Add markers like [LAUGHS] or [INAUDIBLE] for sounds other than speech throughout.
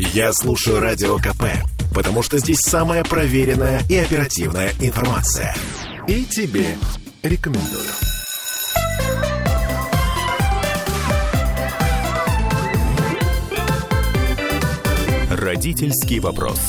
Я слушаю Радио КП, потому что здесь самая проверенная и оперативная информация. И тебе рекомендую. Родительский вопрос.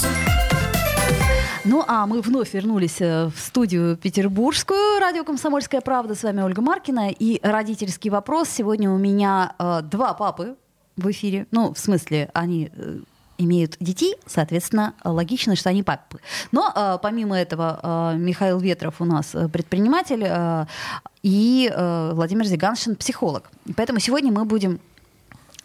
Ну, а мы вновь вернулись э, в студию петербургскую, радио «Комсомольская правда». С вами Ольга Маркина. И родительский вопрос. Сегодня у меня э, два папы в эфире. Ну, в смысле, они э, имеют детей, соответственно, логично, что они папы. Но э, помимо этого, э, Михаил Ветров у нас э, предприниматель, э, и э, Владимир Зиганшин психолог. Поэтому сегодня мы будем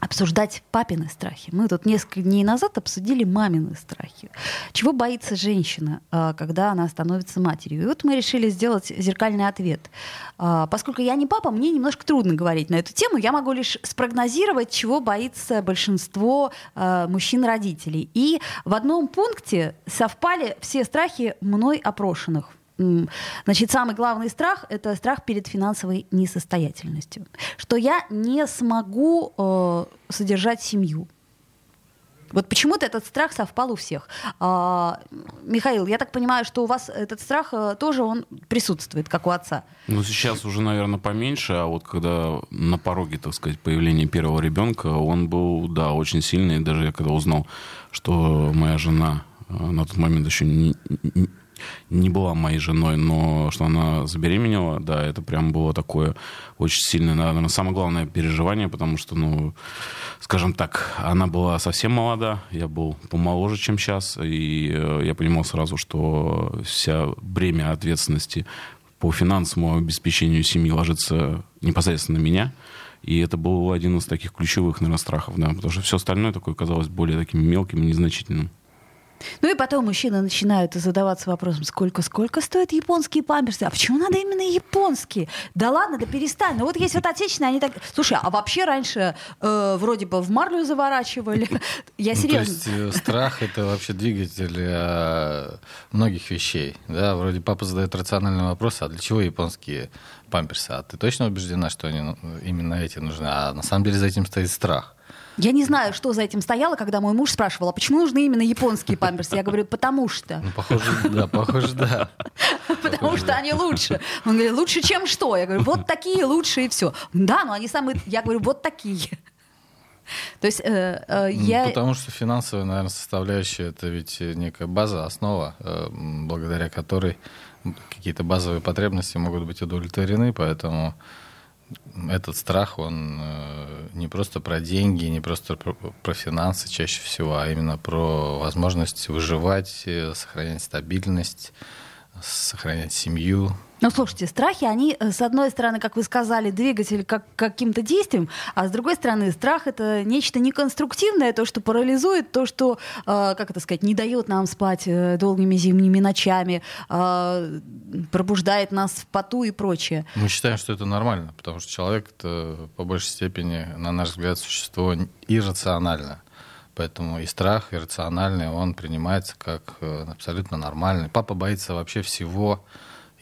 обсуждать папины страхи. Мы тут несколько дней назад обсудили мамины страхи. Чего боится женщина, а, когда она становится матерью? И вот мы решили сделать зеркальный ответ. А, поскольку я не папа, мне немножко трудно говорить на эту тему. Я могу лишь спрогнозировать, чего боится большинство а, мужчин-родителей. И в одном пункте совпали все страхи мной опрошенных – Значит, самый главный страх — это страх перед финансовой несостоятельностью. Что я не смогу э, содержать семью. Вот почему-то этот страх совпал у всех. А, Михаил, я так понимаю, что у вас этот страх э, тоже он присутствует, как у отца. Ну, сейчас уже, наверное, поменьше, а вот когда на пороге, так сказать, появления первого ребенка, он был, да, очень сильный. Даже я когда узнал, что моя жена э, на тот момент еще не, не была моей женой, но что она забеременела, да, это прям было такое очень сильное, наверное, самое главное переживание, потому что, ну, скажем так, она была совсем молода, я был помоложе, чем сейчас, и э, я понимал сразу, что вся бремя ответственности по финансовому обеспечению семьи ложится непосредственно на меня. И это был один из таких ключевых, наверное, страхов, да, потому что все остальное такое казалось более таким мелким и незначительным. Ну и потом мужчины начинают задаваться вопросом, сколько, сколько стоят японские памперсы? А почему надо именно японские? Да ладно, да перестань. Ну вот есть вот отечественные, они так... Слушай, а вообще раньше э, вроде бы в марлю заворачивали. Я серьезно. Ну, то есть э, страх — это вообще двигатель э, многих вещей. Да, вроде папа задает рациональный вопрос, а для чего японские памперсы? А ты точно убеждена, что они ну, именно эти нужны? А на самом деле за этим стоит страх. Я не знаю, что за этим стояло, когда мой муж спрашивал, а почему нужны именно японские памперсы? Я говорю, потому что. Ну, похоже, да, похоже, да. [LAUGHS] Потому что они лучше. Он говорит, лучше, чем что? Я говорю, вот такие лучше и все. Да, но они самые... Я говорю, вот такие. [LAUGHS] То есть э, э, я... Потому что финансовая, наверное, составляющая это ведь некая база, основа, э, благодаря которой какие-то базовые потребности могут быть удовлетворены, поэтому этот страх, он э, не просто про деньги, не просто про, про финансы чаще всего, а именно про возможность выживать, э, сохранять стабильность, сохранять семью, ну, слушайте, страхи, они, э, с одной стороны, как вы сказали, двигатель как каким-то действием, а с другой стороны, страх — это нечто неконструктивное, то, что парализует, то, что, э, как это сказать, не дает нам спать э, долгими зимними ночами, пробуждает нас в поту и прочее. Мы считаем, что это нормально, потому что человек — это, по большей степени, на наш взгляд, существо иррациональное. Поэтому и страх иррациональный, он принимается как абсолютно нормальный. Папа боится вообще всего,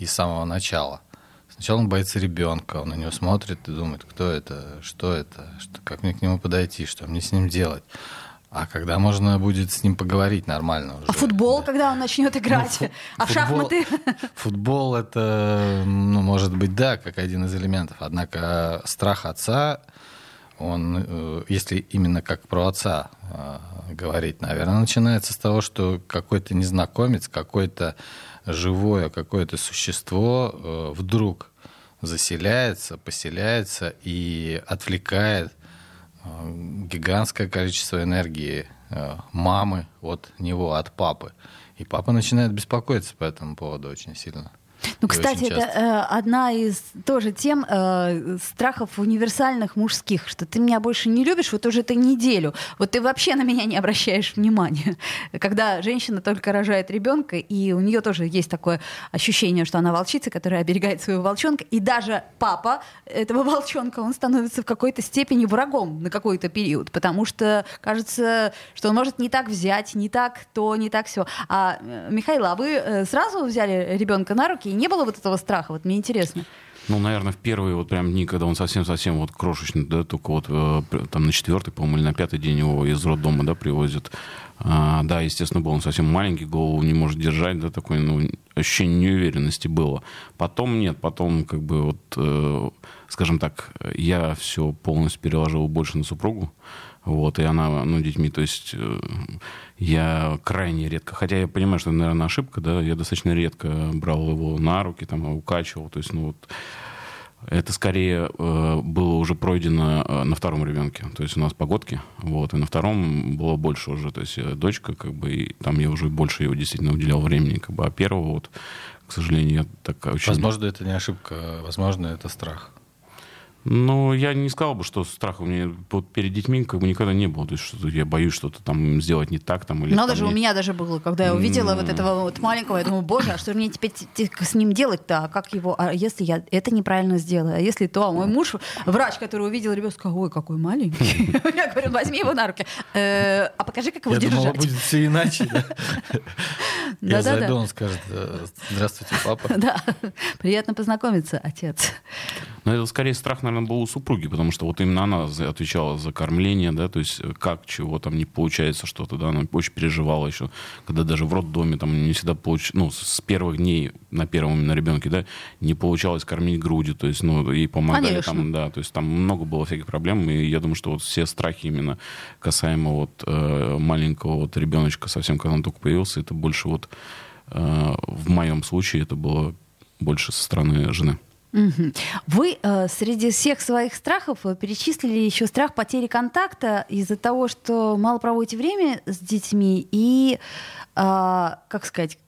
и с самого начала. Сначала он боится ребенка, он на него смотрит и думает, кто это, что это, что, как мне к нему подойти, что мне с ним делать. А когда можно будет с ним поговорить нормально уже? А футбол, да. когда он начнет играть? Ну, фу- а футбол, шахматы? Футбол это, ну, может быть, да, как один из элементов. Однако страх отца, он, э, если именно как про отца э, говорить, наверное, начинается с того, что какой-то незнакомец, какой-то живое какое-то существо э, вдруг заселяется, поселяется и отвлекает э, гигантское количество энергии э, мамы от него, от папы. И папа начинает беспокоиться по этому поводу очень сильно. Ну, кстати, это э, одна из тоже тем э, страхов универсальных мужских, что ты меня больше не любишь вот уже эту неделю. Вот ты вообще на меня не обращаешь внимания. Когда женщина только рожает ребенка, и у нее тоже есть такое ощущение, что она волчица, которая оберегает своего волчонка, и даже папа этого волчонка, он становится в какой-то степени врагом на какой-то период, потому что кажется, что он может не так взять, не так то, не так все. А, э, Михаил, а вы э, сразу взяли ребенка на руки и не было вот этого страха? Вот мне интересно. Ну, наверное, в первые вот прям дни, когда он совсем-совсем вот крошечный, да, только вот э, там на четвертый, по-моему, или на пятый день его из роддома, да, привозят. А, да, естественно, был он совсем маленький, голову не может держать, да, такое, ну, ощущение неуверенности было. Потом нет, потом как бы вот, э, скажем так, я все полностью переложил больше на супругу, вот, и она, ну, детьми, то есть э, я крайне редко, хотя я понимаю, что это, наверное, ошибка, да, я достаточно редко брал его на руки, там, укачивал, то есть, ну, вот, это скорее э, было уже пройдено э, на втором ребенке. То есть у нас погодки, вот, и на втором было больше уже. То есть э, дочка, как бы, и там я уже больше его действительно уделял времени, как бы, а первого вот, к сожалению, я так очень... Возможно, это не ошибка, возможно, это страх. Ну, я не сказал бы, что страха у меня вот перед детьми как бы никогда не было. То есть, что я боюсь что-то там сделать не так. Там, или, Надо там, же, не... у меня даже было, когда я увидела mm. вот этого вот маленького, я думаю, боже, а что мне теперь с ним делать-то? А как его? А если я это неправильно сделаю? А если то? А мой муж, врач, который увидел ребенка, сказал, ой, какой маленький. [LAUGHS] [LAUGHS] Я говорю, возьми его на руки. «Э, а покажи, как его держать. [LAUGHS] Я будет все иначе. Я зайду, он скажет, «Э, здравствуйте, папа. Да, приятно познакомиться, отец. Но это скорее страх, наверное, был у супруги, потому что вот именно она отвечала за кормление, да, то есть э, как, чего там не получается что-то, да, она очень переживала еще, когда даже в роддоме там не всегда получ... ну, с первых дней на первом именно ребенке, да, не получалось кормить грудью, то есть, ну, ей помогали Конечно. там, да, то есть там много было всяких проблем, и я думаю, что вот все страхи именно касаемо вот э, маленького вот ребеночка совсем, когда он только появился, это больше вот э, в моем случае это было больше со стороны жены. Вы э, среди всех своих страхов э, перечислили еще страх потери контакта из-за того, что мало проводите время с детьми и, э, как сказать,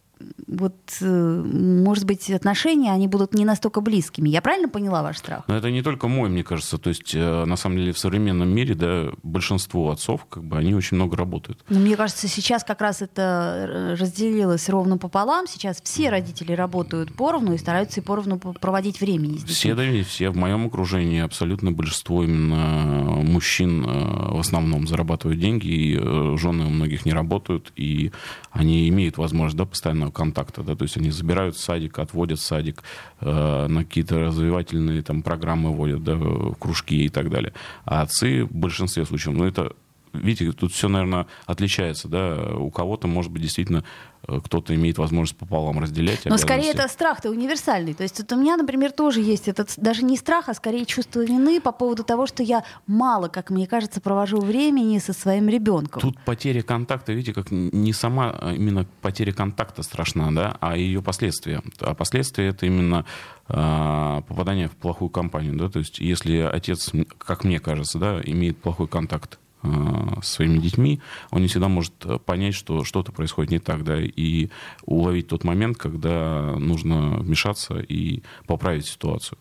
вот, э, может быть, отношения, они будут не настолько близкими. Я правильно поняла ваш страх? Но это не только мой, мне кажется. То есть, э, на самом деле, в современном мире, да, большинство отцов, как бы, они очень много работают. Но мне кажется, сейчас как раз это э, разделилось ровно пополам. Сейчас все родители работают поровну и стараются и поровну проводить времени с Все, да, все в моем окружении абсолютно большинство именно мужчин в основном зарабатывают деньги, и жены у многих не работают, и они имеют возможность, да, постоянного контакта, да, то есть они забирают садик, отводят садик, э, на какие-то развивательные там программы водят, да, кружки и так далее. А отцы в большинстве случаев, ну это видите, тут все, наверное, отличается, да, у кого-то, может быть, действительно Э, кто-то имеет возможность пополам разделять. Но скорее это страх-то универсальный. То есть вот у меня, например, тоже есть этот даже не страх, а скорее чувство вины по поводу того, что я мало, как мне кажется, провожу времени со своим ребенком. Тут потеря контакта, видите, как не сама а именно потеря контакта страшна, да, а ее последствия. А последствия это именно э, попадание в плохую компанию, да, то есть если отец, как мне кажется, да, имеет плохой контакт Э, своими детьми, он не всегда может э, понять, что что-то происходит не так, да, и уловить тот момент, когда нужно вмешаться и поправить ситуацию.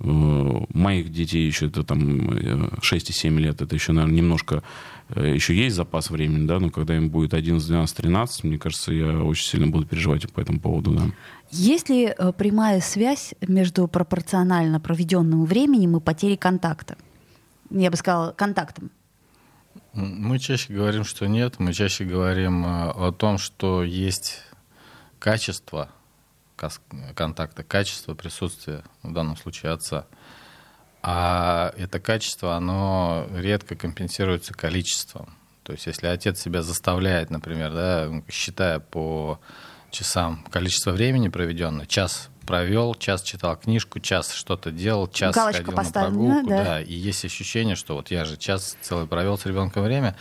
Э, моих детей еще это там 6 и 7 лет, это еще, наверное, немножко еще есть запас времени, да, но когда им будет 11, 12, 13, мне кажется, я очень сильно буду переживать по этому поводу, да. Есть ли прямая связь между пропорционально проведенным временем и потерей контакта? Я бы сказала, контактом. Мы чаще говорим, что нет. Мы чаще говорим э, о том, что есть качество контакта, качество присутствия, в данном случае отца. А это качество, оно редко компенсируется количеством. То есть если отец себя заставляет, например, да, считая по часам количество времени проведенное, час провел, час читал книжку, час что-то делал, час Галочка ходил на прогулку, да. да, и есть ощущение, что вот я же час целый провел с ребенком время,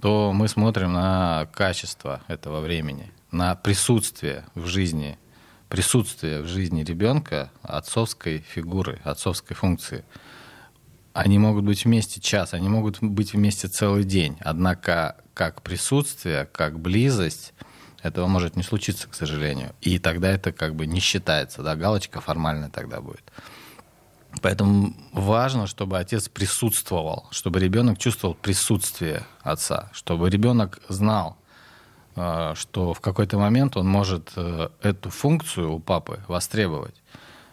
то мы смотрим на качество этого времени, на присутствие в жизни, присутствие в жизни ребенка отцовской фигуры, отцовской функции. Они могут быть вместе час, они могут быть вместе целый день. Однако как присутствие, как близость — этого может не случиться, к сожалению. И тогда это как бы не считается, да, галочка формальная тогда будет. Поэтому важно, чтобы отец присутствовал, чтобы ребенок чувствовал присутствие отца, чтобы ребенок знал, э, что в какой-то момент он может э, эту функцию у папы востребовать,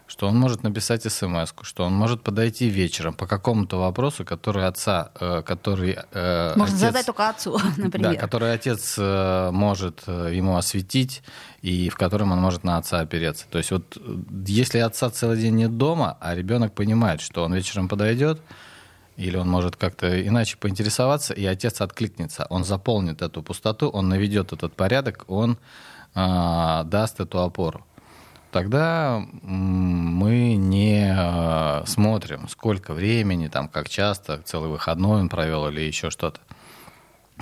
что он может написать смс, что он может подойти вечером по какому-то вопросу, который отца, э, который э, можно отец, задать только отцу, [LAUGHS] например, да, который отец э, может э, ему осветить и в котором он может на отца опереться. То есть вот если отца целый день нет дома, а ребенок понимает, что он вечером подойдет, или он может как-то иначе поинтересоваться, и отец откликнется, он заполнит эту пустоту, он наведет этот порядок, он э, даст эту опору тогда мы не э, смотрим, сколько времени, там, как часто, целый выходной он провел или еще что-то.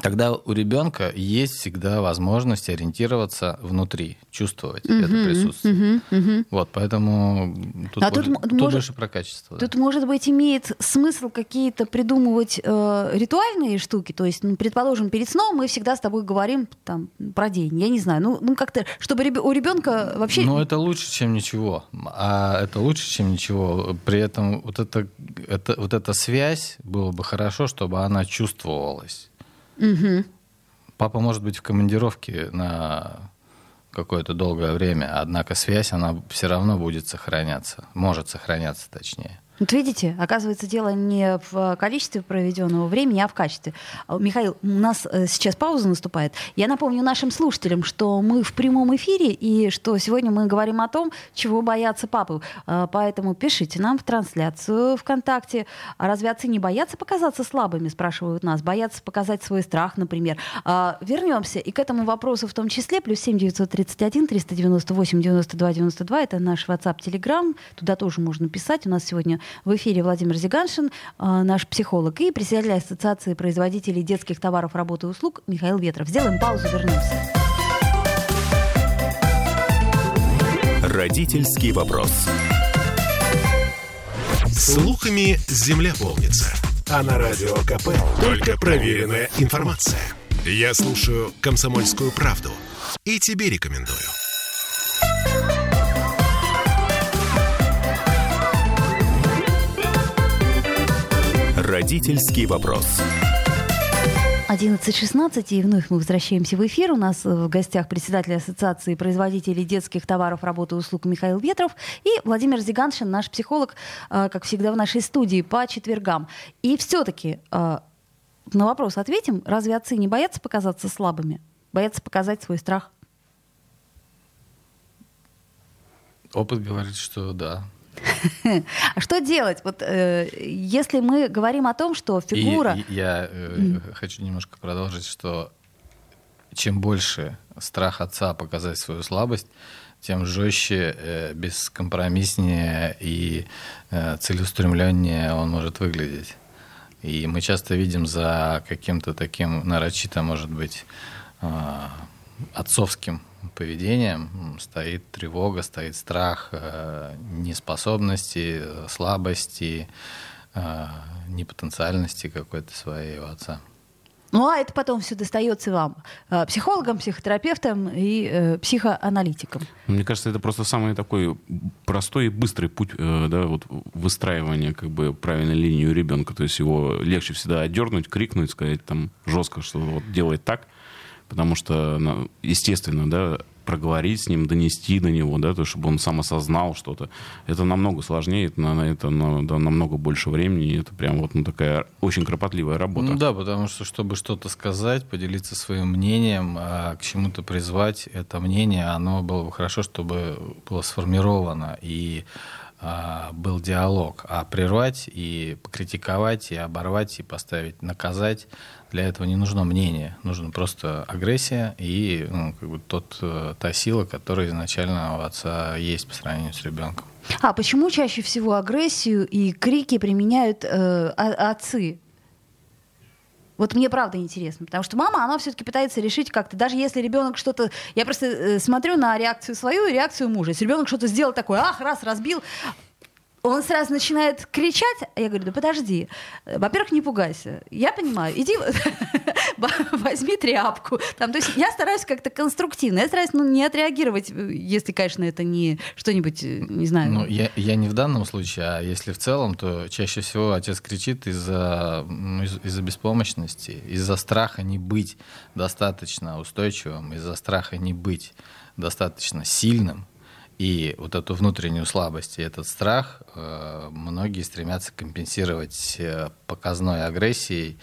Тогда у ребенка есть всегда возможность ориентироваться внутри, чувствовать uh-huh, это присутствие. Uh-huh, uh-huh. Вот, поэтому тут, а больше, тут, тут может, больше про качество. Тут, да. может быть, имеет смысл какие-то придумывать э, ритуальные штуки. То есть, ну, предположим, перед сном мы всегда с тобой говорим там, про день. Я не знаю. Ну, ну как-то, чтобы у ребенка вообще. Ну, это лучше, чем ничего. А это лучше, чем ничего. При этом вот, это, это, вот эта связь было бы хорошо, чтобы она чувствовалась. Угу. Папа может быть в командировке на какое-то долгое время, однако связь, она все равно будет сохраняться, может сохраняться точнее. Вот видите, оказывается, дело не в количестве проведенного времени, а в качестве. А, Михаил, у нас э, сейчас пауза наступает. Я напомню нашим слушателям, что мы в прямом эфире и что сегодня мы говорим о том, чего боятся папы. А, поэтому пишите нам в трансляцию ВКонтакте. А разве отцы не боятся показаться слабыми, спрашивают нас. Боятся показать свой страх, например. Вернемся и к этому вопросу в том числе. Плюс 7 931 398 92 92. Это наш WhatsApp, Telegram. Туда тоже можно писать. У нас сегодня в эфире Владимир Зиганшин, э, наш психолог, и председатель Ассоциации производителей детских товаров, работы и услуг Михаил Ветров. Сделаем паузу, вернемся. Родительский вопрос. Слухами земля полнится. А на радио КП только проверенная информация. Я слушаю «Комсомольскую правду» и тебе рекомендую. Родительский вопрос. 11.16, и вновь мы возвращаемся в эфир. У нас в гостях председатель Ассоциации производителей детских товаров, работы и услуг Михаил Ветров и Владимир Зиганшин, наш психолог, э, как всегда, в нашей студии по четвергам. И все-таки э, на вопрос ответим. Разве отцы не боятся показаться слабыми? Боятся показать свой страх? Опыт говорит, что да. А что делать? Вот э, если мы говорим о том, что фигура... И, я э, хочу немножко продолжить, что чем больше страх отца показать свою слабость, тем жестче, э, бескомпромисснее и э, целеустремленнее он может выглядеть. И мы часто видим за каким-то таким нарочито, может быть, э, отцовским поведением стоит тревога, стоит страх э, неспособности, слабости, э, непотенциальности какой-то своей у отца. Ну а это потом все достается вам, э, психологам, психотерапевтам и э, психоаналитикам. Мне кажется, это просто самый такой простой и быстрый путь э, да, вот выстраивания как бы правильной линии у ребенка. То есть его легче всегда отдернуть, крикнуть, сказать там жестко, что вот делай так, потому что, ну, естественно, да, проговорить с ним, донести до него, да, то, чтобы он сам осознал что-то. Это намного сложнее, это, это да, намного больше времени, и это прям вот ну, такая очень кропотливая работа. Ну да, потому что, чтобы что-то сказать, поделиться своим мнением, а к чему-то призвать, это мнение, оно было бы хорошо, чтобы было сформировано, и а, был диалог, а прервать и покритиковать, и оборвать, и поставить, наказать, для этого не нужно мнение, нужно просто агрессия и ну, как бы тот, э, та сила, которая изначально у отца есть по сравнению с ребенком. А почему чаще всего агрессию и крики применяют э, отцы? Вот мне правда интересно, потому что мама, она все-таки пытается решить как-то, даже если ребенок что-то, я просто э, смотрю на реакцию свою и реакцию мужа. Если ребенок что-то сделал такое, ах, раз разбил, он сразу начинает кричать, а я говорю, да подожди, во-первых, не пугайся, я понимаю, иди [LAUGHS] возьми тряпку. Там, то есть я стараюсь как-то конструктивно, я стараюсь ну, не отреагировать, если, конечно, это не что-нибудь, не знаю. Ну, я, я не в данном случае, а если в целом, то чаще всего отец кричит из-за ну, из, из беспомощности, из-за страха не быть достаточно устойчивым, из-за страха не быть достаточно сильным, И вот эту внутреннюю слабость и этот страх э, многие стремятся компенсировать э, показной агрессией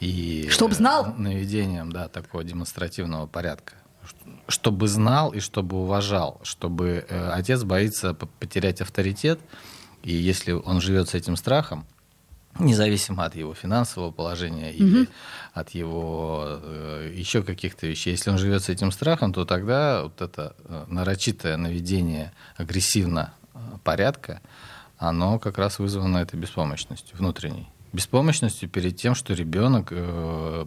и Чтоб знал. э, наведением да, такого демонстративного порядка. Чтобы знал и чтобы уважал, чтобы отец боится потерять авторитет, и если он живет с этим страхом, независимо от его финансового положения или от его э, еще каких-то вещей. Если он живет с этим страхом, то тогда вот это э, нарочитое наведение агрессивно э, порядка, оно как раз вызвано этой беспомощностью внутренней. Беспомощностью перед тем, что ребенок э,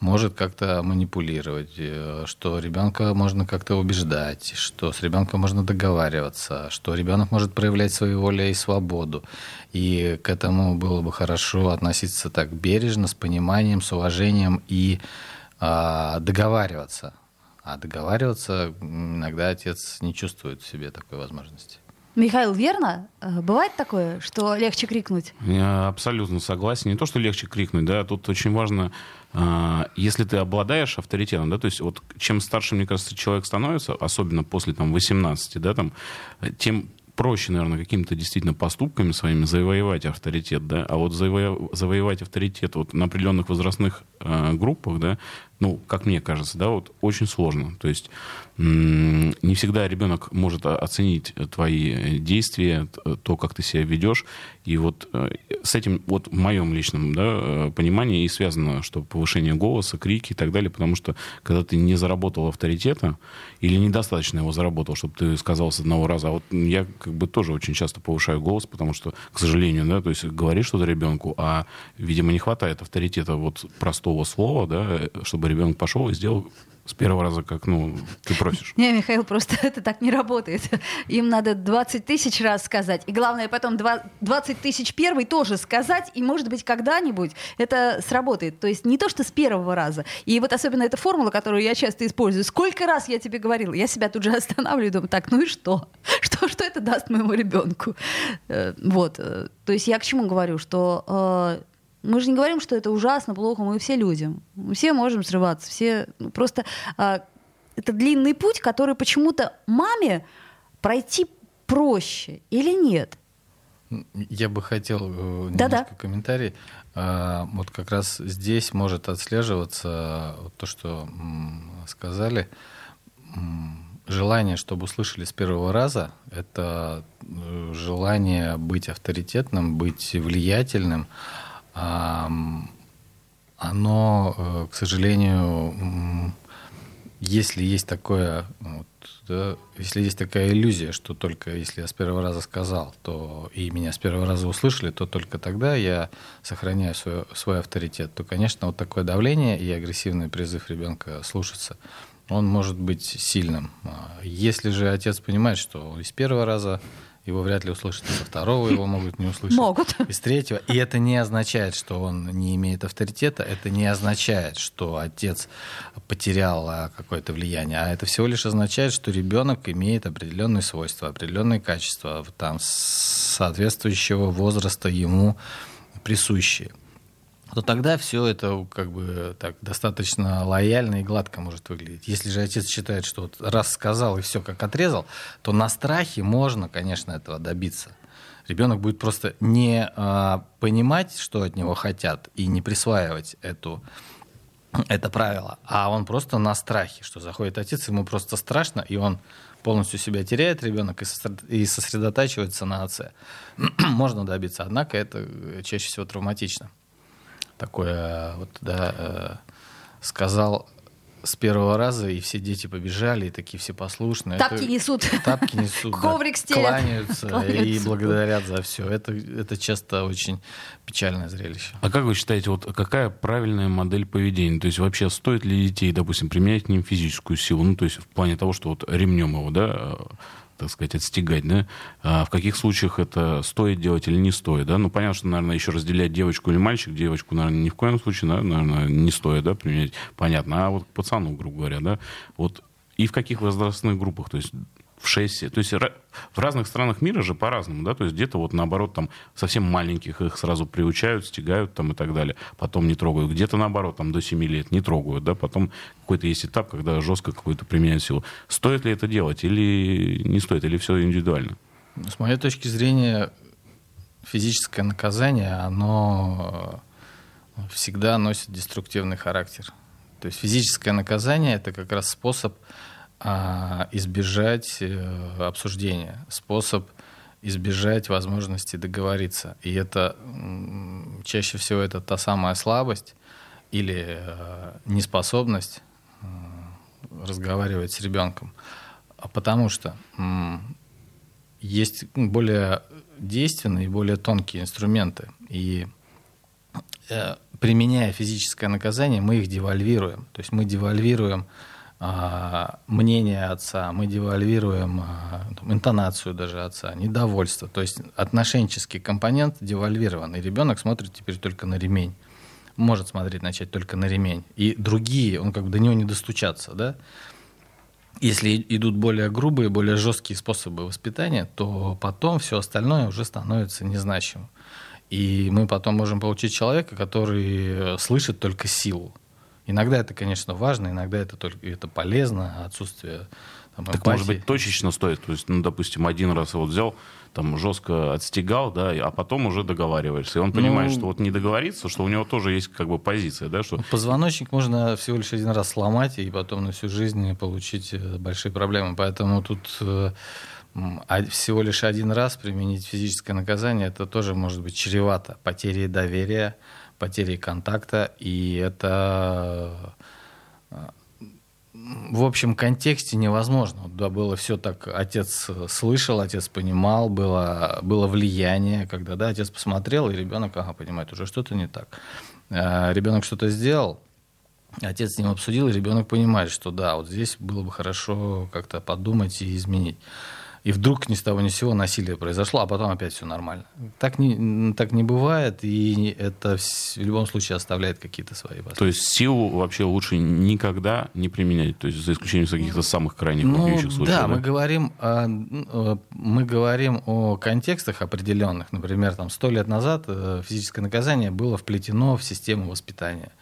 может как-то манипулировать, э, что ребенка можно как-то убеждать, что с ребенком можно договариваться, что ребенок может проявлять свою волю и свободу. И к этому было бы хорошо относиться так бережно, с пониманием, с уважением и а, договариваться. А договариваться иногда отец не чувствует в себе такой возможности. Михаил, верно? Э, Бывает такое, что легче крикнуть? Я абсолютно согласен. Не то, что легче крикнуть, да, тут очень важно, а, если ты обладаешь авторитетом, да, то есть вот чем старше, мне кажется, человек становится, особенно после там 18, да, там, тем проще, наверное, какими-то действительно поступками своими завоевать авторитет, да, а вот заво- завоевать авторитет вот на определенных возрастных э, группах, да, ну, как мне кажется, да, вот очень сложно. То есть не всегда ребенок может оценить твои э, действия, т- то, как ты себя ведешь. И вот э, с этим, вот в моем личном да, э, понимании и связано, что повышение голоса, крики и так далее, потому что когда ты не заработал авторитета или недостаточно его заработал, чтобы ты сказал с одного раза, а вот я как бы тоже очень часто повышаю голос, потому что, к сожалению, да, то есть говоришь что-то ребенку, а, видимо, не хватает авторитета вот простого слова, да, э, чтобы ребенок пошел и сделал с первого раза, как, ну, ты просишь. Не, Михаил, просто [LAUGHS] это так не работает. Им надо 20 тысяч раз сказать. И главное, потом два- 20 тысяч первый тоже сказать. И, может быть, когда-нибудь это сработает. То есть не то, что с первого раза. И вот особенно эта формула, которую я часто использую. Сколько раз я тебе говорила? Я себя тут же [LAUGHS] останавливаю и думаю, так, ну и что? [LAUGHS] Что, что это даст моему ребенку? Э, Вот. э, То есть я к чему говорю? Что э, мы же не говорим, что это ужасно, плохо, мы все люди. Мы все можем срываться, все ну, просто а, это длинный путь, который почему-то маме пройти проще или нет? Я бы хотел э, Да-да. немножко комментарий. А, Вот как раз здесь может отслеживаться вот то, что сказали. Желание, чтобы услышали с первого раза, это э, желание быть авторитетным, быть влиятельным. Оно, э, к сожалению, если есть такое, вот, да, если есть такая иллюзия, что только если я с первого раза сказал, то и меня с первого раза услышали, то только тогда я сохраняю свой, свой авторитет, то, конечно, вот такое давление и агрессивный призыв ребенка слушаться, он может быть сильным. А Если же отец понимает, что и с первого раза его вряд ли услышат, со второго его могут не услышать. Могут. Из третьего. И это не означает, что он не имеет авторитета, это не означает, что отец потерял а, какое-то влияние, а это всего лишь означает, что ребенок имеет определенные свойства, определенные качества, там, соответствующего возраста ему присущие то тогда все это как бы так достаточно лояльно и гладко может выглядеть. Если же отец считает, что вот раз сказал и все как отрезал, то на страхе можно, конечно, этого добиться. Ребенок будет просто не а, понимать, что от него хотят, и не присваивать эту, это правило, а он просто на страхе, что заходит отец, ему просто страшно, и он полностью себя теряет, ребенок, и сосред- и сосредотачивается на отце. [CLEARS THROAT] Можно добиться, однако это чаще всего травматично такое вот, да, э, сказал с первого раза, и все дети побежали, и такие все послушные. Тапки Это- несут. Тапки несут, [LAUGHS] да, Коврик стелят. кланяются, и Кланяются. благодарят за все. Это, это часто очень печальное зрелище. А как вы считаете, вот какая правильная модель поведения? То есть вообще стоит ли детей, допустим, применять к ним физическую силу? Ну, то есть в плане того, что вот ремнем его, да, э, так сказать, отстегать, да? А в каких случаях это стоит делать или не стоит, да? Ну, понятно, что, наверное, еще разделять девочку или мальчик. Девочку, наверное, ни в коем случае, наверное, не стоит, да, применять. Понятно. А вот к пацану, грубо говоря, да? Вот и в каких возрастных группах? То есть в 6 То есть в разных странах мира же по-разному, да, то есть где-то вот наоборот там совсем маленьких их сразу приучают, стягают там и так далее, потом не трогают. Где-то наоборот там до 7 лет не трогают, да, потом какой-то есть этап, когда жестко какую-то применяют силу. Стоит ли это делать или не стоит, или все индивидуально? С моей точки зрения, физическое наказание, оно всегда носит деструктивный характер. То есть физическое наказание это как раз способ а, избежать э, обсуждения, способ избежать возможности договориться. И это чаще всего это та самая слабость или э, неспособность э, разговаривать с ребенком. А потому что есть более действенные и более тонкие инструменты. И применяя физическое наказание, мы их девальвируем. То есть мы девальвируем а, мнение отца, мы девальвируем а, там, интонацию даже отца, недовольство. То есть отношенческий компонент девальвирован, и ребенок смотрит теперь только на ремень. Может смотреть начать только на ремень. И другие, он как бы до него не достучаться, да? Если идут более грубые, более жесткие способы воспитания, то потом все остальное уже становится незначимым. И мы потом можем получить человека, который слышит только силу. Иногда это, конечно, важно, иногда это только это полезно, отсутствие там, так, может быть, точечно стоит. То есть, ну, допустим, один раз вот взял, там жестко отстегал, да, а потом уже договариваешься. И он понимает, ну, что вот не договориться, что у него тоже есть как бы позиция, да, что... Позвоночник можно всего лишь один раз сломать и потом на всю жизнь получить э, большие проблемы. Поэтому тут э, а всего лишь один раз применить физическое наказание, это тоже может быть чревато потерей доверия, потерей контакта, и это в общем контексте невозможно. Да, было все так, отец слышал, отец понимал, было, было влияние, когда да, отец посмотрел, и ребенок ага, понимает, уже что-то не так. А, ребенок что-то сделал, отец с ним обсудил, и ребенок понимает, что да, вот здесь было бы хорошо как-то подумать и изменить и вдруг ни с того ни с сего насилие произошло, а потом опять все нормально. Так не, так не бывает, и это в любом случае оставляет какие-то свои последствия. То есть силу вообще лучше никогда не применять, то есть за исключением каких-то самых крайних ну, случаев. Да, да, мы говорим, о, э, мы говорим о контекстах определенных. Например, там сто лет назад э, физическое наказание было вплетено в систему воспитания.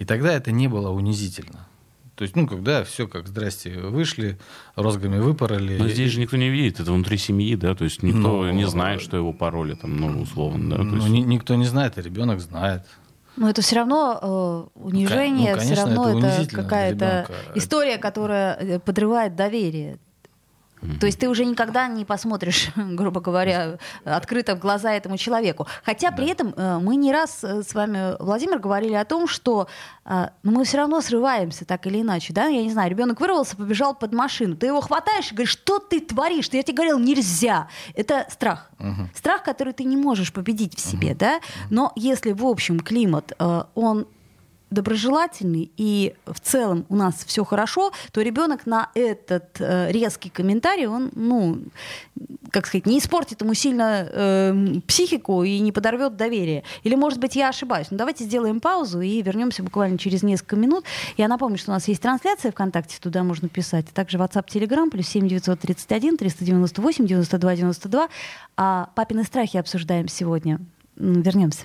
И тогда это не было унизительно. То есть, ну, когда все как, здрасте, вышли, розгами выпороли. Но здесь же никто не видит, это внутри семьи, да, то есть никто Но... не знает, что его пароли там, ну, условно, да. Ну, есть... никто не знает, а ребенок знает. Но это все равно э, унижение, ну, конечно, все равно это, это какая-то история, которая э, подрывает доверие. То есть ты уже никогда не посмотришь, [LAUGHS] грубо говоря, открыто в глаза этому человеку. Хотя да. при этом э, мы не раз э, с вами, Владимир, говорили о том, что э, ну, мы все равно срываемся так или иначе. Да? Я не знаю, ребенок вырвался, побежал под машину. Ты его хватаешь и говоришь, что ты творишь? Я тебе говорил, нельзя. Это страх. Угу. Страх, который ты не можешь победить в себе. Угу. Да? Но если в общем климат, он доброжелательный и в целом у нас все хорошо, то ребенок на этот э, резкий комментарий, он, ну, как сказать, не испортит ему сильно э, психику и не подорвет доверие. Или, может быть, я ошибаюсь. Но давайте сделаем паузу и вернемся буквально через несколько минут. Я напомню, что у нас есть трансляция ВКонтакте, туда можно писать. А также WhatsApp, Telegram, плюс 7 931 398 92 92. А папины страхи обсуждаем сегодня. Вернемся.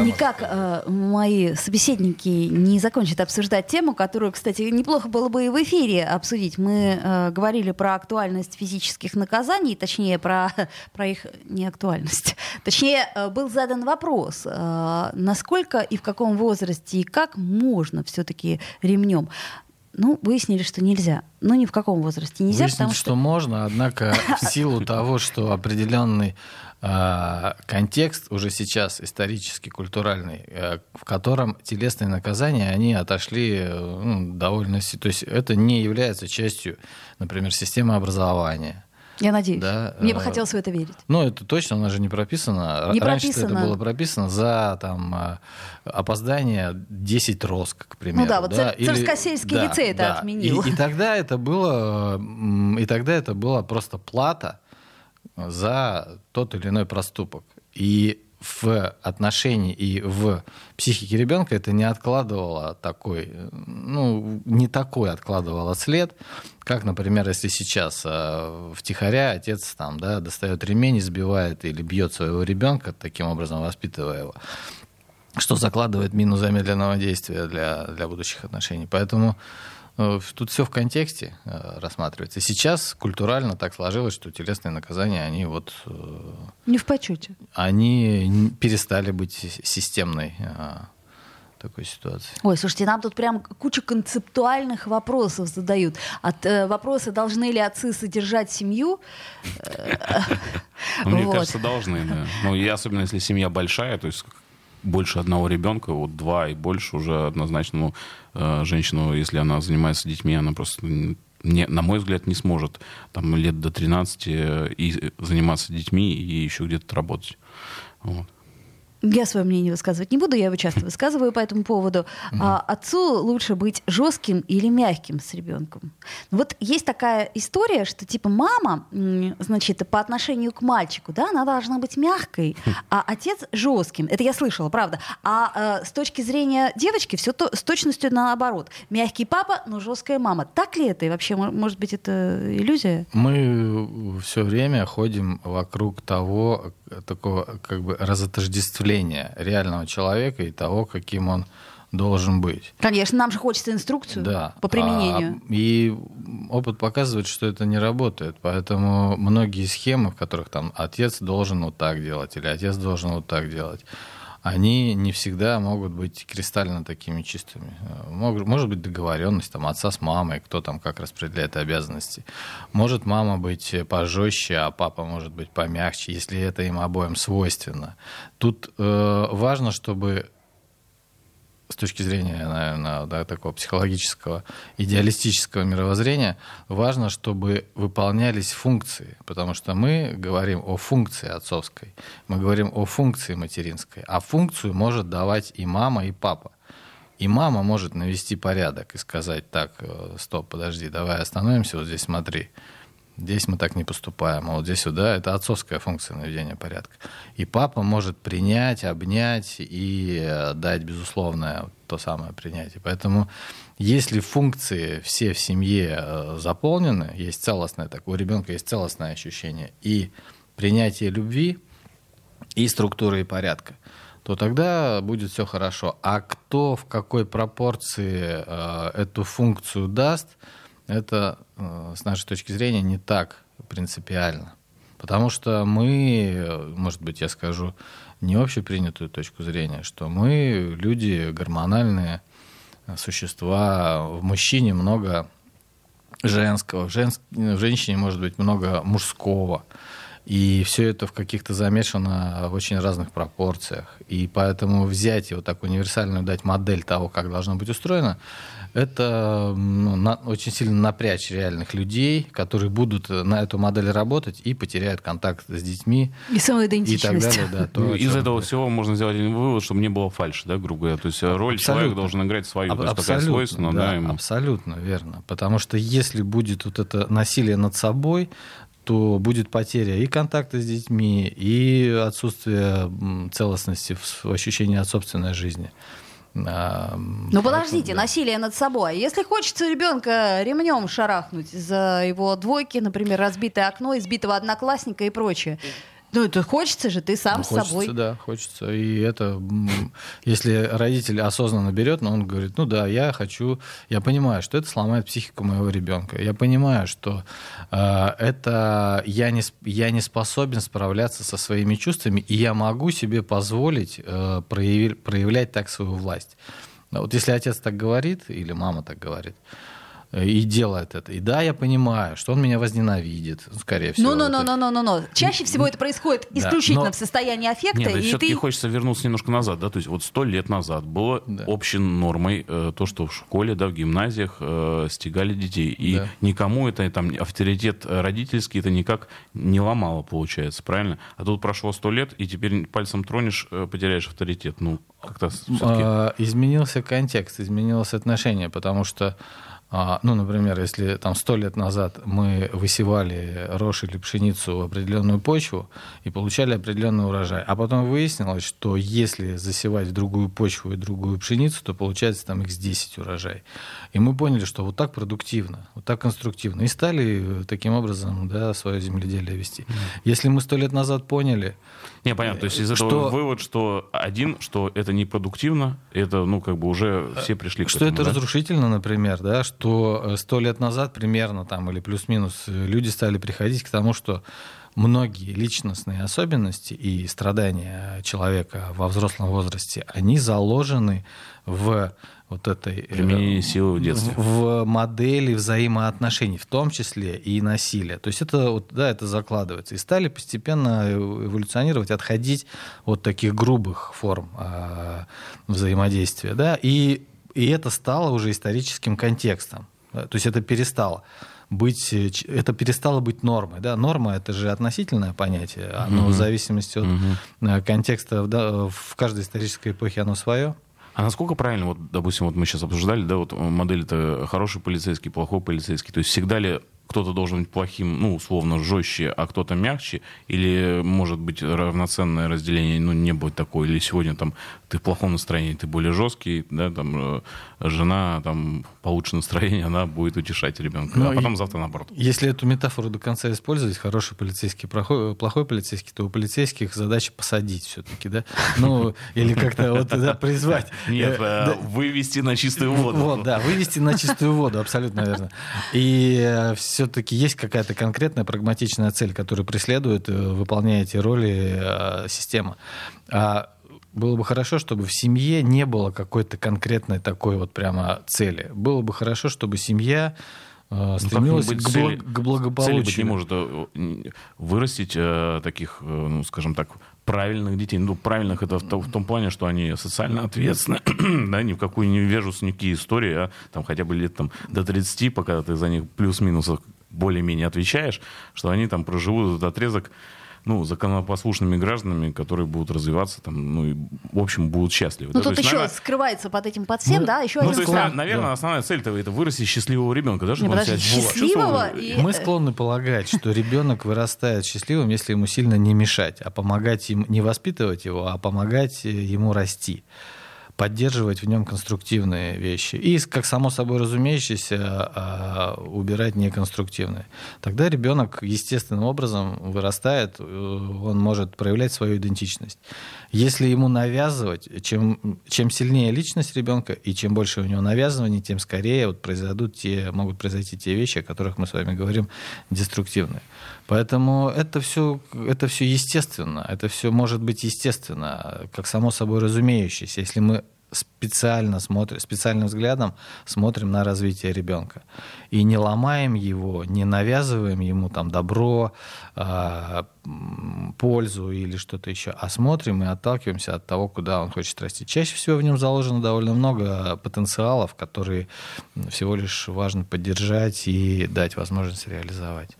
Никак э, мои собеседники не закончат обсуждать тему, которую, кстати, неплохо было бы и в эфире обсудить. Мы э, говорили про актуальность физических наказаний, точнее, про, [LAUGHS] про их неактуальность. Точнее, э, был задан вопрос, э, насколько и в каком возрасте и как можно все-таки ремнем. Ну, выяснили, что нельзя. Ну, ни в каком возрасте нельзя. Выяснили, потому что... что можно, однако [LAUGHS] в силу того, что определенный а, контекст уже сейчас исторический, культуральный, э, в котором телесные наказания, они отошли ну, довольно... То есть это не является частью, например, системы образования. Я надеюсь. Да, Мне бы э, хотелось в это верить. Ну, это точно, у нас же не прописано. Не Раньше прописано. это было прописано за там, э, опоздание 10 роз, к примеру. Ну да, вот Цар- Или- Царскосельский да, лицей это да. отменил. И, и тогда это было, и тогда это была просто плата за тот или иной проступок. И в отношении и в психике ребенка это не откладывало такой, ну, не такой откладывало след, как, например, если сейчас э, втихаря отец там, да, достает ремень, избивает или бьет своего ребенка, таким образом воспитывая его, что закладывает мину замедленного действия для, для будущих отношений. Поэтому тут все в контексте э, рассматривается. И сейчас культурально так сложилось, что телесные наказания, они вот э, Не в почете. они перестали быть си- системной э, такой ситуацией. Ой, слушайте, нам тут прям куча концептуальных вопросов задают. От э, вопроса, должны ли отцы содержать семью? Мне кажется, должны, да. Ну, и особенно если семья большая, то есть больше одного ребенка, вот два и больше уже однозначно, ну, э, женщину, если она занимается детьми, она просто, не, на мой взгляд, не сможет там лет до 13 и заниматься детьми и еще где-то работать. Вот. Я свое мнение высказывать не буду, я его часто [LAUGHS] высказываю по этому поводу. А, отцу лучше быть жестким или мягким с ребенком. Вот есть такая история, что типа мама, значит, по отношению к мальчику, да, она должна быть мягкой, а отец жестким. Это я слышала, правда. А э, с точки зрения девочки все то, с точностью наоборот. Мягкий папа, но жесткая мама. Так ли это? И вообще, мо- может быть, это иллюзия? Мы все время ходим вокруг того, такого как бы разотождествления реального человека и того, каким он должен быть. Конечно, нам же хочется инструкцию Да. по применению. А, и опыт показывает, что это не работает. Поэтому многие схемы, в которых там отец должен вот так делать или отец должен вот так делать, они не всегда могут быть кристально такими чистыми. Может быть договоренность там, отца с мамой, кто там как распределяет обязанности. Может мама быть пожестче, а папа может быть помягче, если это им обоим свойственно. Тут э, важно, чтобы с точки зрения, наверное, да, такого психологического, идеалистического мировоззрения, важно, чтобы выполнялись функции, потому что мы говорим о функции отцовской, мы говорим о функции материнской, а функцию может давать и мама, и папа. И мама может навести порядок и сказать, так, э, стоп, подожди, давай остановимся, вот здесь смотри. Здесь мы так не поступаем, а вот здесь вот, да, это отцовская функция наведения порядка. И папа может принять, обнять и э, дать безусловное то самое принятие. Поэтому если функции все в семье э, заполнены, есть целостное, так, у ребенка есть целостное ощущение и принятие любви, и структуры и порядка, то тогда будет все хорошо. А кто в какой пропорции э, эту функцию даст, это э, с нашей точки зрения не так принципиально. Потому что мы, э, может быть, я скажу не общепринятую точку зрения, что мы люди гормональные э, существа, в мужчине много женского, в, женс- в женщине может быть много мужского. И все это в каких-то замешано в очень разных пропорциях. И поэтому взять и вот так универсальную дать модель того, как должно быть устроено, это ну, на- очень сильно напрячь реальных людей, которые будут на эту модель работать и потеряют контакт с детьми И и так самоидентичность. далее. Да, [LAUGHS] то, Ну, из этого всего можно сделать один вывод, чтобы не было фальши, да, грубо говоря. То есть э, роль человека Абсолютно. должен играть свою, Аб- то есть какая свойственна, да, ему. Абсолютно верно. Потому что если будет вот это насилие над собой, то будет потеря и контакта с детьми, и отсутствие целостности в, ощущении от собственной жизни. А, Ну подождите, да. насилие над собой. Если хочется ребенка ремнем шарахнуть за его двойки, например, разбитое окно, избитого одноклассника и прочее. Ну, это хочется же, ты сам Ну, с хочется, собой. да, хочется. И это, если родитель осознанно берет, но он говорит, ну да, я хочу, я понимаю, что это сломает психику моего ребенка. Я понимаю, что э, это я не, я не способен справляться со своими чувствами, и я могу себе позволить э, прояви- проявлять так свою власть. Ну, Вот если отец так говорит, или мама так говорит, и делает это. И да, я понимаю, что он меня возненавидит, скорее всего. Ну, ну, ну, ну, ну, ну, Чаще всего это происходит Да, исключительно но- в состоянии аффекта, Нет, да, и все-таки ты... хочется вернуться немножко назад, да, то есть вот сто лет назад было Да. общей нормой э, то, что в школе, да, в гимназиях э, стегали детей, и Да. никому это там авторитет э, родительский это никак не ломало, получается, правильно? А тут прошло сто лет, и теперь пальцем тронешь, э, потеряешь авторитет, ну как-то все-таки. А, изменился контекст, изменилось отношение, потому что, ну, например, если там сто лет назад мы высевали рожь или пшеницу в определенную почву и получали определенный урожай, а потом выяснилось, что если засевать в другую почву и другую пшеницу, то получается там x10 урожай. И мы поняли, что вот так продуктивно, вот так конструктивно, и стали э, таким образом да, свое земледелие вести. Если мы сто лет назад поняли, Не, понятно, то есть из этого Что- вывод, что один, что это непродуктивно, это, ну, как бы уже все пришли к Что этому, это да? разрушительно, например, да, что сто лет назад примерно там или плюс-минус э, люди стали приходить к тому, что многие личностные особенности и страдания человека во взрослом возрасте, они заложены в вот этой э, Применение силы в детстве. в, в модели взаимоотношений, в том числе и насилия. То есть это вот, да, это закладывается. И стали постепенно эволюционировать, отходить от таких грубых форм а, взаимодействия, да, и и это стало уже историческим контекстом. Да, То есть это перестало быть, э, это перестало быть нормой. Да? Норма это же относительное понятие, оно в зависимости от э, контекста да, в каждой исторической эпохе оно свое. А насколько правильно, вот, допустим, вот мы сейчас обсуждали, да, вот модель это хороший полицейский, плохой полицейский. То есть всегда ли кто-то должен быть плохим, ну, условно, жестче, а кто-то мягче? Или может быть равноценное разделение, ну, не будет такое? Или сегодня там ты в плохом настроении, ты более жесткий, да, там э, жена там получше настроение, она будет утешать ребенка, Ну, а потом и- завтра наоборот. Если эту метафору до конца использовать, хороший полицейский, плохой, плохой полицейский, то у полицейских задача посадить все-таки, да? Ну, или как-то вот да, призвать. Нет, Э, э, вывести на чистую воду. Вот, да, вывести на чистую воду, абсолютно верно. И все-таки есть какая-то конкретная прагматичная цель, которую преследует, э, выполняя эти роли э, система. А было бы хорошо, чтобы в семье не было какой-то конкретной такой вот прямо цели. Было бы хорошо, чтобы семья э, стремилась как-нибудь к, цели- благ- к Цель быть не благополучию. может э, вырастить э, таких, э, ну, скажем так, правильных детей. Ну, правильных это в, в том плане, что они социально ответственны, [CLEARS THROAT] да, ни в какую не вяжутся никакие истории, а там хотя бы лет там, до 30, пока ты за них плюс-минус более-менее отвечаешь, что они там проживут этот отрезок ну, законопослушными гражданами, которые будут развиваться, там, ну, и, в общем, будут счастливы. Ну, да. Тут есть, еще наверное, скрывается под этим под всем, Ну, да, еще ну, один то есть, наверное, основная цель-то это вырастить счастливого ребенка, да, чтобы Не, он себя счастливого и- Мы склонны полагать, что ребенок вырастает счастливым, если ему сильно не мешать, а помогать ему, не воспитывать его, а помогать э, ему расти, поддерживать в нем конструктивные вещи. И, как само собой разумеющееся, а, убирать неконструктивные. Тогда ребенок естественным образом вырастает, э, он может проявлять свою идентичность. Если ему навязывать, чем, чем сильнее личность ребенка и чем больше у него навязываний, тем скорее вот произойдут те, могут произойти те вещи, о которых мы с вами говорим, деструктивные. Поэтому это все, это все естественно, это все может быть естественно, как само собой разумеющееся, если мы специально смотрим, специальным взглядом смотрим на развитие ребенка. И не ломаем его, не навязываем ему там добро, а, пользу или что-то еще, а смотрим и отталкиваемся от того, куда он хочет расти. Чаще всего в нем заложено довольно много потенциалов, которые всего лишь важно поддержать и дать возможность реализовать.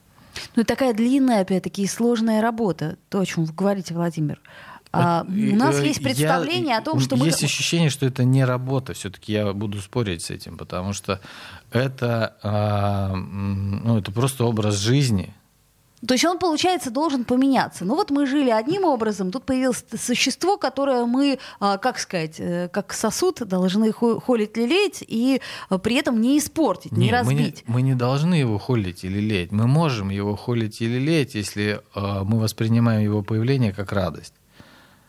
Ну, это такая длинная, опять-таки, и сложная работа, то, о чем вы говорите, Владимир. А, у нас э, есть я- представление о том, что мы... Есть ощущение, что это не работа. Все-таки я буду спорить с этим, потому что это, а, ну, это просто образ жизни. То есть он, получается, должен поменяться. Ну вот мы жили одним образом, тут появилось существо, которое мы, а, как сказать, э, как сосуд должны хо- холить, лелеять и а, при этом не испортить, не, Нет, мы, не, разбить. мы не должны его холить или лелеять. Мы можем его холить или лелеять, если а, мы воспринимаем его появление как радость.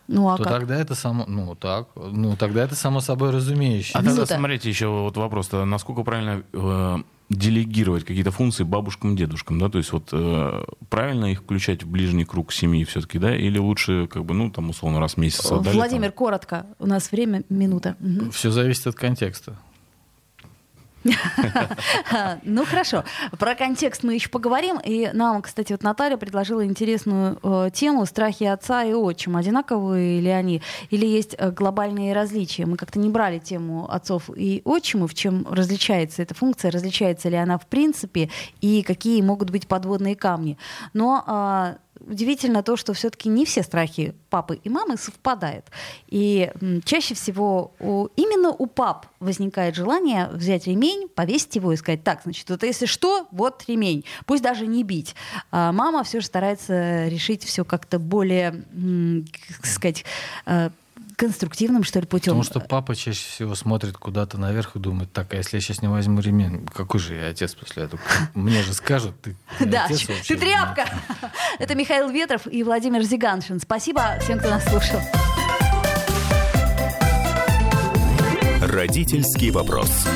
Ну а то как? тогда это само, ну так, ну тогда это само собой разумеющееся. А тогда Минута. смотрите еще вот вопрос-то, насколько правильно э, делегировать какие-то функции бабушкам, дедушкам, да, то есть вот э, правильно их включать в ближний круг семьи все-таки, да, или лучше как бы, ну там условно раз в месяц отдали, Владимир, там. коротко. У нас время минута. Мгм. Все зависит от контекста. [LAUGHS] Ну хорошо, про контекст мы еще поговорим. И нам, кстати, вот Наталья предложила интересную э, тему страхи отца и отчима. Одинаковые ли они? Или есть э, глобальные различия? Мы как-то не брали тему отцов и отчимов, чем различается эта функция, различается ли она в принципе и какие могут быть подводные камни. Но а, удивительно то, что все-таки не все страхи папы и мамы совпадают. И чаще всего у, именно у пап возникает желание взять ремень, повесить его и сказать, так, значит, вот если что, вот ремень, пусть даже не бить. А мама все же старается решить все как-то более, как сказать, э, конструктивным, что ли, путем. Потому что папа чаще всего смотрит куда-то наверх и думает, так, а если я сейчас не возьму ремень, какой же я отец после этого? Мне же скажут, ты Да, ты тряпка. Это Михаил Ветров и Владимир Зиганшин. Спасибо всем, кто нас слушал. Родительский вопрос.